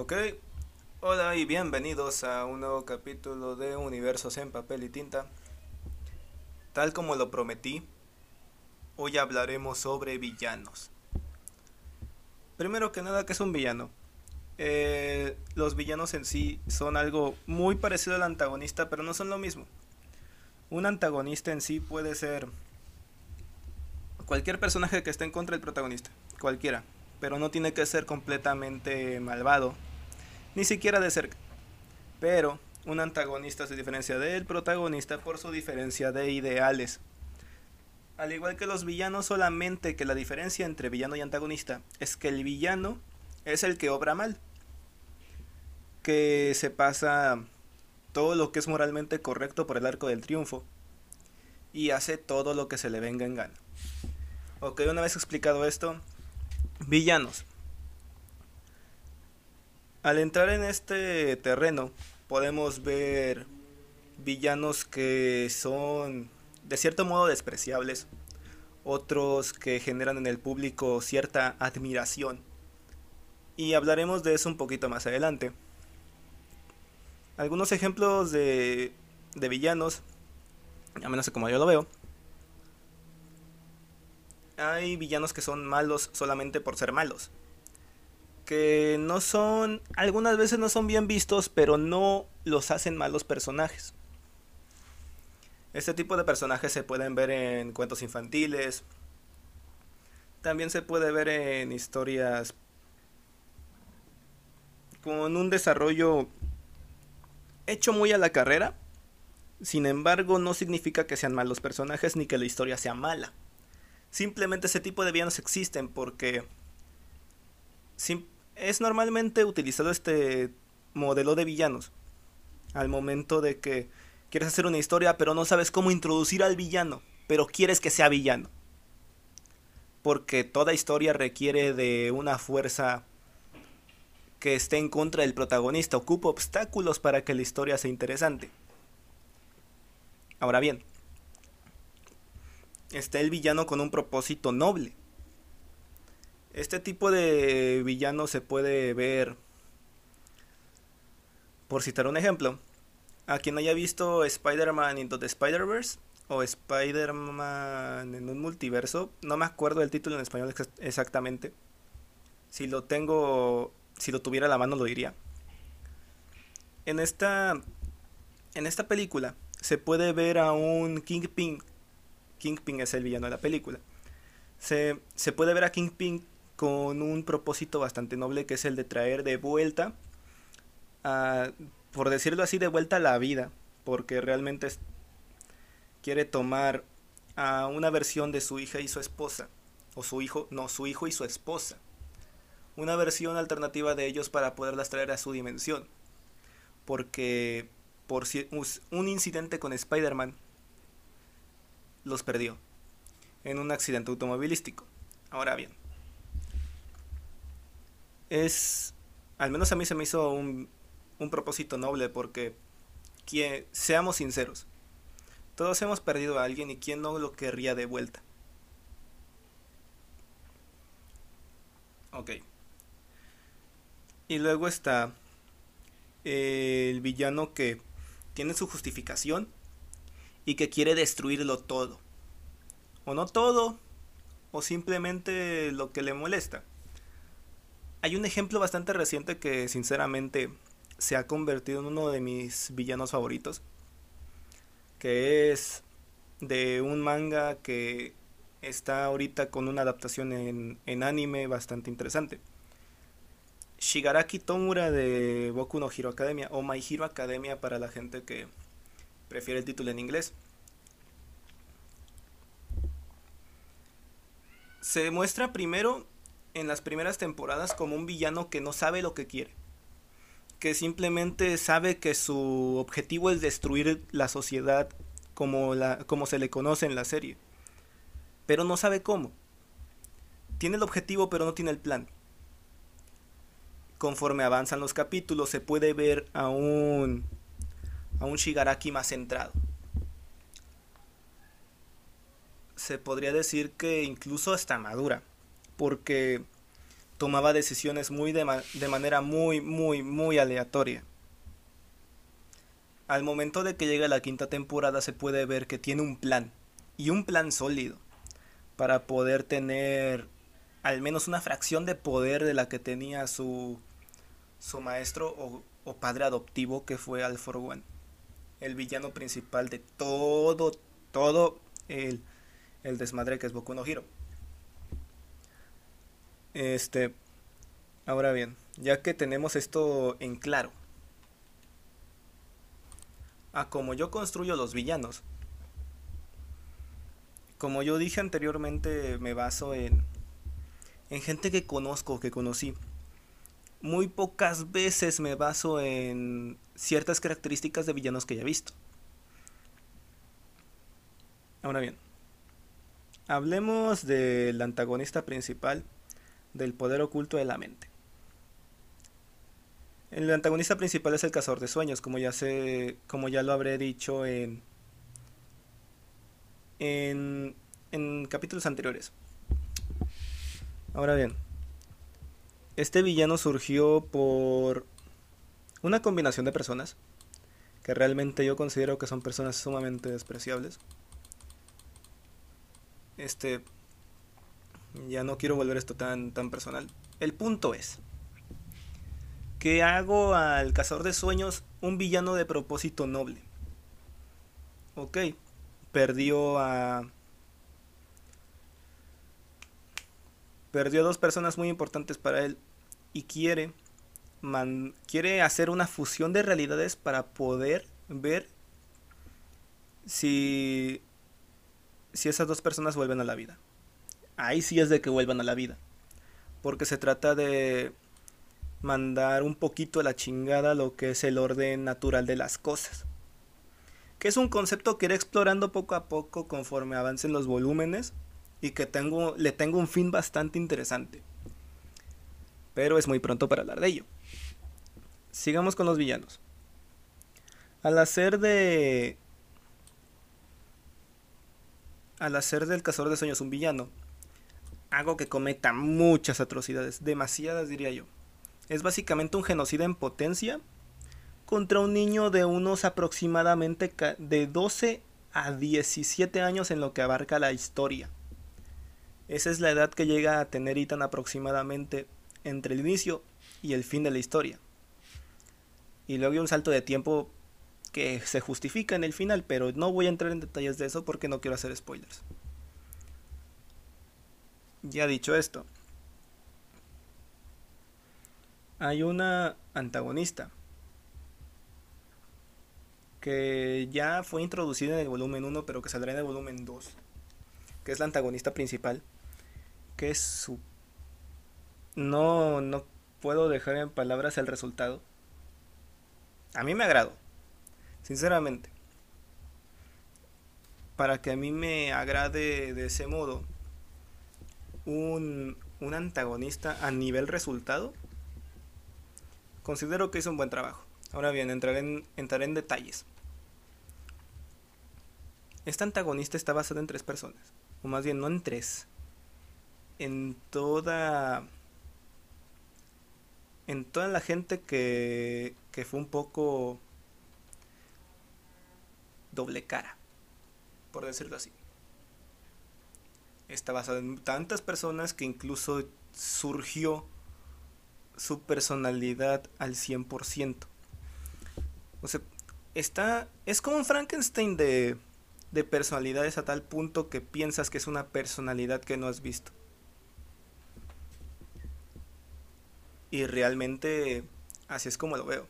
Ok, hola y bienvenidos a un nuevo capítulo de Universos en Papel y Tinta. Tal como lo prometí, hoy hablaremos sobre villanos. Primero que nada, ¿qué es un villano? Eh, los villanos en sí son algo muy parecido al antagonista, pero no son lo mismo. Un antagonista en sí puede ser cualquier personaje que esté en contra del protagonista, cualquiera, pero no tiene que ser completamente malvado ni siquiera de cerca. Pero un antagonista se diferencia del protagonista por su diferencia de ideales. Al igual que los villanos, solamente que la diferencia entre villano y antagonista es que el villano es el que obra mal. Que se pasa todo lo que es moralmente correcto por el arco del triunfo. Y hace todo lo que se le venga en gana. Ok, una vez explicado esto, villanos. Al entrar en este terreno podemos ver villanos que son de cierto modo despreciables, otros que generan en el público cierta admiración. Y hablaremos de eso un poquito más adelante. Algunos ejemplos de, de villanos, a menos como yo lo veo. Hay villanos que son malos solamente por ser malos que no son, algunas veces no son bien vistos, pero no los hacen malos personajes. Este tipo de personajes se pueden ver en cuentos infantiles, también se puede ver en historias con un desarrollo hecho muy a la carrera. Sin embargo, no significa que sean malos personajes ni que la historia sea mala. Simplemente ese tipo de villanos existen porque es normalmente utilizado este modelo de villanos al momento de que quieres hacer una historia pero no sabes cómo introducir al villano, pero quieres que sea villano. Porque toda historia requiere de una fuerza que esté en contra del protagonista, ocupa obstáculos para que la historia sea interesante. Ahora bien, está el villano con un propósito noble. Este tipo de villano se puede ver, por citar un ejemplo, a quien haya visto Spider-Man Into the Spider-Verse o Spider-Man en un multiverso, no me acuerdo del título en español exactamente. Si lo tengo, si lo tuviera a la mano lo diría. En esta en esta película se puede ver a un Kingpin. Kingpin es el villano de la película. Se, se puede ver a Kingpin con un propósito bastante noble que es el de traer de vuelta, a, por decirlo así, de vuelta a la vida, porque realmente quiere tomar a una versión de su hija y su esposa, o su hijo, no, su hijo y su esposa, una versión alternativa de ellos para poderlas traer a su dimensión, porque por un incidente con Spider-Man los perdió en un accidente automovilístico. Ahora bien, es, al menos a mí se me hizo un, un propósito noble porque, que, seamos sinceros, todos hemos perdido a alguien y quién no lo querría de vuelta. Ok. Y luego está el villano que tiene su justificación y que quiere destruirlo todo. O no todo, o simplemente lo que le molesta. Hay un ejemplo bastante reciente que sinceramente se ha convertido en uno de mis villanos favoritos. Que es de un manga que está ahorita con una adaptación en, anime bastante interesante. Shigaraki Tomura de Boku no Hero Academia o My Hero Academia para la gente que prefiere el título en inglés. Se muestra primero en las primeras temporadas como un villano que no sabe lo que quiere. Que simplemente sabe que su objetivo es destruir la sociedad como, la, como se le conoce en la serie. Pero no sabe cómo. Tiene el objetivo pero no tiene el plan. Conforme avanzan los capítulos se puede ver a un, a un Shigaraki más centrado. Se podría decir que incluso hasta madura porque tomaba decisiones muy de, de manera muy, muy, muy aleatoria. Al momento de que llega la quinta temporada se puede ver que tiene un plan, y un plan sólido, para poder tener al menos una fracción de poder de la que tenía su, su maestro o, o padre adoptivo que fue Al One. El villano principal de todo, todo el, el desmadre que es Boku no Hiro. Este, ahora bien, ya que tenemos esto en claro, a como yo construyo los villanos, como yo dije anteriormente, me baso en, en gente que conozco, que conocí. Muy pocas veces me baso en ciertas características de villanos que ya he visto. Ahora bien, hablemos del antagonista principal del poder oculto de la mente. El antagonista principal es el cazador de sueños, como ya sé, como ya lo habré dicho en en, en capítulos anteriores. Ahora bien, este villano surgió por una combinación de personas que realmente yo considero que son personas sumamente despreciables. Este ya no quiero volver esto tan, tan personal. El punto es que hago al cazador de sueños un villano de propósito noble. Ok, perdió a... Perdió a dos personas muy importantes para él y quiere, quiere hacer una fusión de realidades para poder ver si, si esas dos personas vuelven a la vida ahí sí es de que vuelvan a la vida. Porque se trata de mandar un poquito a la chingada lo que es el orden natural de las cosas. Que es un concepto que iré explorando poco a poco conforme avancen los volúmenes y que tengo, le tengo un fin bastante interesante. Pero es muy pronto para hablar de ello. Sigamos con los villanos. Al hacer de... Al hacer del cazador de sueños un villano, algo que cometa muchas atrocidades, demasiadas diría yo. Es básicamente un genocida en potencia contra un niño de unos aproximadamente de 12 a 17 años en lo que abarca la historia. Esa es la edad que llega a tener Ethan aproximadamente entre el inicio y el fin de la historia. Y luego hay un salto de tiempo que se justifica en el final, pero no voy a entrar en detalles de eso porque no quiero hacer spoilers. Ya dicho esto, hay una antagonista que ya fue introducida en el volumen 1, pero que saldrá en el volumen 2, que es la antagonista principal, que es su... No, no puedo dejar en palabras el resultado. A mí me agrado, sinceramente. Para que a mí me agrade de ese modo, un, antagonista a nivel resultado, considero que hizo un buen trabajo. Ahora bien, entraré en, en detalles. Este antagonista está basado en tres personas, o más bien no en tres, en toda en toda la gente que, que fue un poco doble cara, por decirlo así está basado en tantas personas que incluso surgió su personalidad al 100%. O sea, está, es como un Frankenstein de, de personalidades a tal punto que piensas que es una personalidad que no has visto. Y realmente así es como lo veo.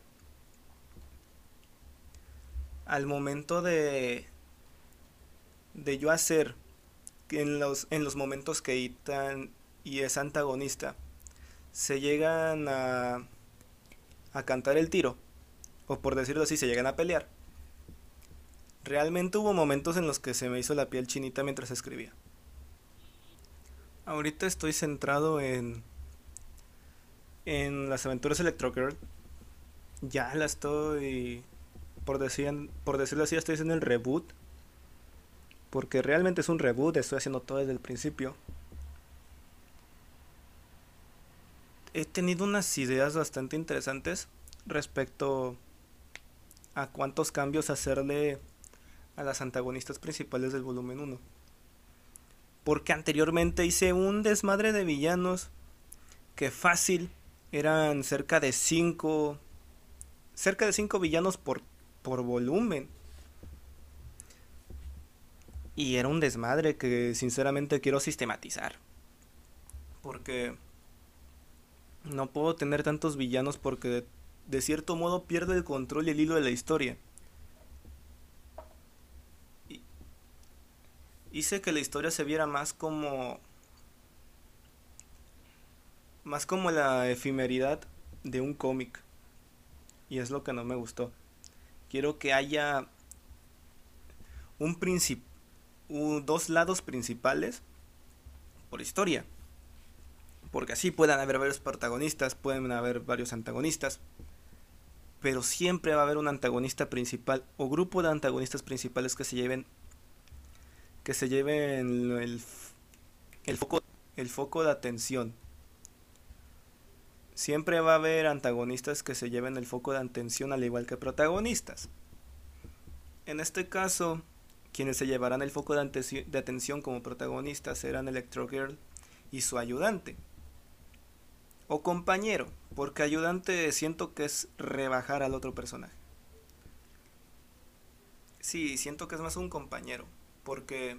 Al momento de de yo hacer en los, en los momentos que Ethan y es antagonista se llegan a, a cantar el tiro, o por decirlo así, se llegan a pelear. Realmente hubo momentos en los que se me hizo la piel chinita mientras escribía. Ahorita estoy centrado en en las aventuras Electrogirl. Ya la estoy por decir, por decirlo así, estoy en el reboot porque realmente es un reboot, estoy haciendo todo desde el principio. he tenido unas ideas bastante interesantes respecto a cuántos cambios hacerle a las antagonistas principales del volumen 1. Porque anteriormente hice un desmadre de villanos que fácil eran cerca de 5 cerca de 5 villanos por por volumen. Y era un desmadre que sinceramente quiero sistematizar. Porque no puedo tener tantos villanos porque de, cierto modo pierdo el control y el hilo de la historia. Y, hice que la historia se viera más como... Más como la efemeridad de un cómic. Y es lo que no me gustó. Quiero que haya un principio dos lados principales por historia. Porque así puedan haber varios protagonistas, pueden haber varios antagonistas. Pero siempre va a haber un antagonista principal o grupo de antagonistas principales que se lleven que se lleven el, el foco el foco de atención. Siempre va a haber antagonistas que se lleven el foco de atención al igual que protagonistas. En este caso, quienes se llevarán el foco de, atención como protagonistas serán Electro Girl y su ayudante. O compañero, porque ayudante siento que es rebajar al otro personaje. Sí, siento que es más un compañero, porque...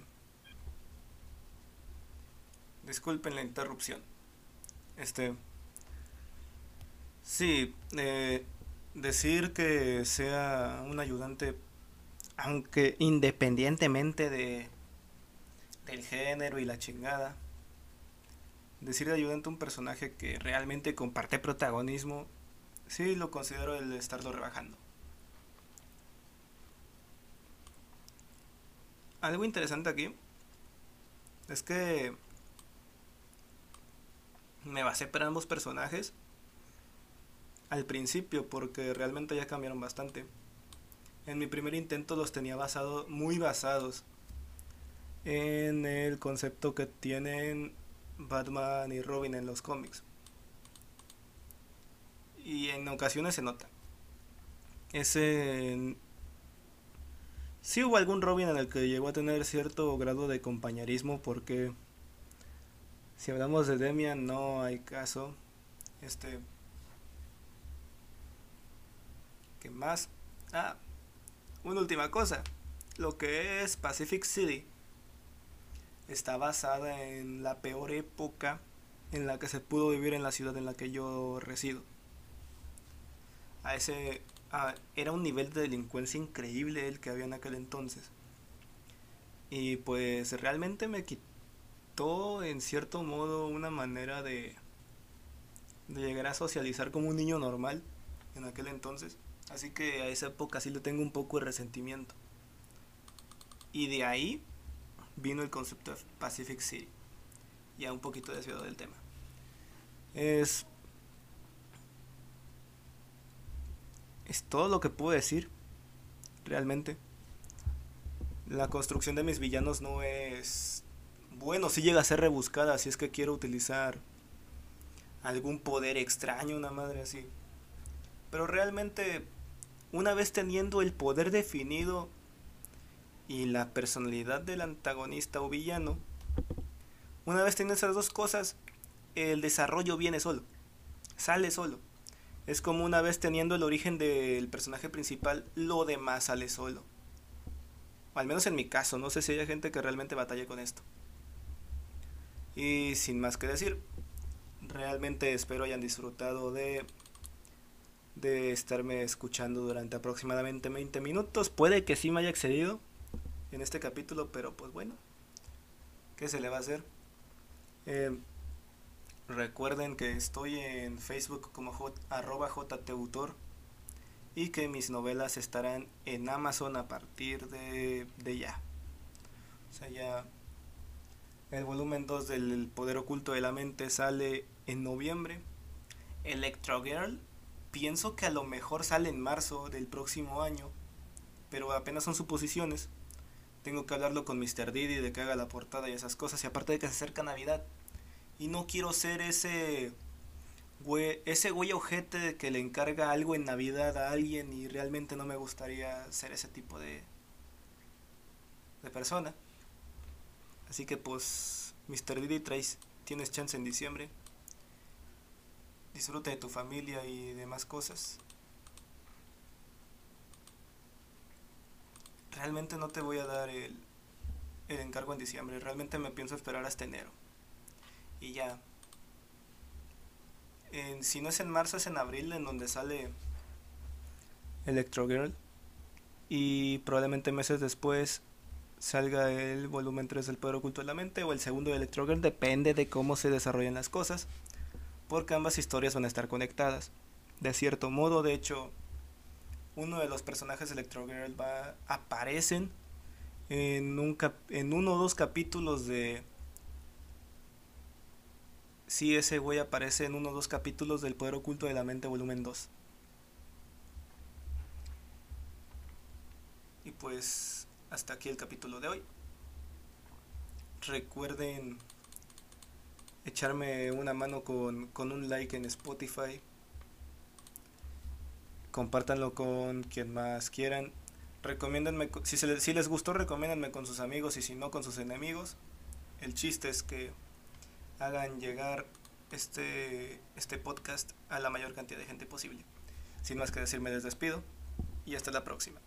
Disculpen la interrupción. Este... Sí, eh, decir que sea un ayudante aunque independientemente de del género y la chingada, decir de ayudante a un personaje que realmente comparte protagonismo, sí lo considero el estarlo rebajando. Algo interesante aquí es que me basé para ambos personajes al principio porque realmente ya cambiaron bastante. En mi primer intento los tenía basado, muy basados en el concepto que tienen Batman y Robin en los cómics. Y en ocasiones se nota. Ese... Sí hubo algún Robin en el que llegó a tener cierto grado de compañerismo porque si hablamos de Demian no hay caso. Este... ¿Qué más? Ah, una última cosa. Lo que es Pacific City está basada en la peor época en la que se pudo vivir en la ciudad en la que yo resido. A ese era un nivel de delincuencia increíble el que había en aquel entonces. Y pues realmente me quitó en cierto modo una manera de de llegar a socializar como un niño normal en aquel entonces. Así que a esa época sí le tengo un poco de resentimiento. Y de ahí vino el concepto de Pacific City. Ya un poquito desviado del tema. Es. Es todo lo que puedo decir. Realmente. La construcción de mis villanos no es. Bueno, sí llega a ser rebuscada si es que quiero utilizar algún poder extraño, una madre así. Pero realmente una vez teniendo el poder definido y la personalidad del antagonista o villano, una vez teniendo esas dos cosas, el desarrollo viene solo, sale solo. Es como una vez teniendo el origen del personaje principal, lo demás sale solo. Al menos en mi caso, no sé si hay gente que realmente batalle con esto. Y sin más que decir, realmente espero hayan disfrutado de de estarme escuchando durante aproximadamente 20 minutos. Puede que sí me haya excedido en este capítulo, pero pues bueno, ¿qué se le va a hacer? Eh, recuerden que estoy en Facebook como j, arroba jtautor y que mis novelas estarán en Amazon a partir de, de ya. O sea, ya el volumen 2 del Poder Oculto de la Mente sale en noviembre. Electro Girl Pienso que a lo mejor sale en marzo del próximo año, pero apenas son suposiciones. Tengo que hablarlo con Mr. Diddy de que haga la portada y esas cosas, y aparte de que se acerca Navidad. Y no quiero ser ese ese güey ojete que le encarga algo en Navidad a alguien y realmente no me gustaría ser ese tipo de, de persona. Así que pues, Mr. Diddy Trace, tienes chance en diciembre. Disfruta de tu familia y demás cosas. Realmente no te voy a dar el, el encargo en diciembre. Realmente me pienso esperar hasta enero. Y ya, si no es en marzo, es en abril, en donde sale Electro Girl. Y probablemente meses después salga el volumen 3 del Poder Oculto de la Mente o el segundo de Electro Girl, depende de cómo se desarrollen las cosas, porque ambas historias van a estar conectadas. De cierto modo, de hecho, uno de los personajes de Electro Girl va, aparecen en, un en uno o dos capítulos de si ese güey aparece en uno o dos capítulos del Poder Oculto de la Mente, volumen 2. Y pues hasta aquí el capítulo de hoy. Recuerden echarme una mano con, con un like en Spotify. Compártanlo con quien más quieran. Recomiéndenme, si, se les, si les gustó, recomiéndenme con sus amigos y si no, con sus enemigos. El chiste es que hagan llegar este, este podcast a la mayor cantidad de gente posible. Sin más que decir, me les despido y hasta la próxima.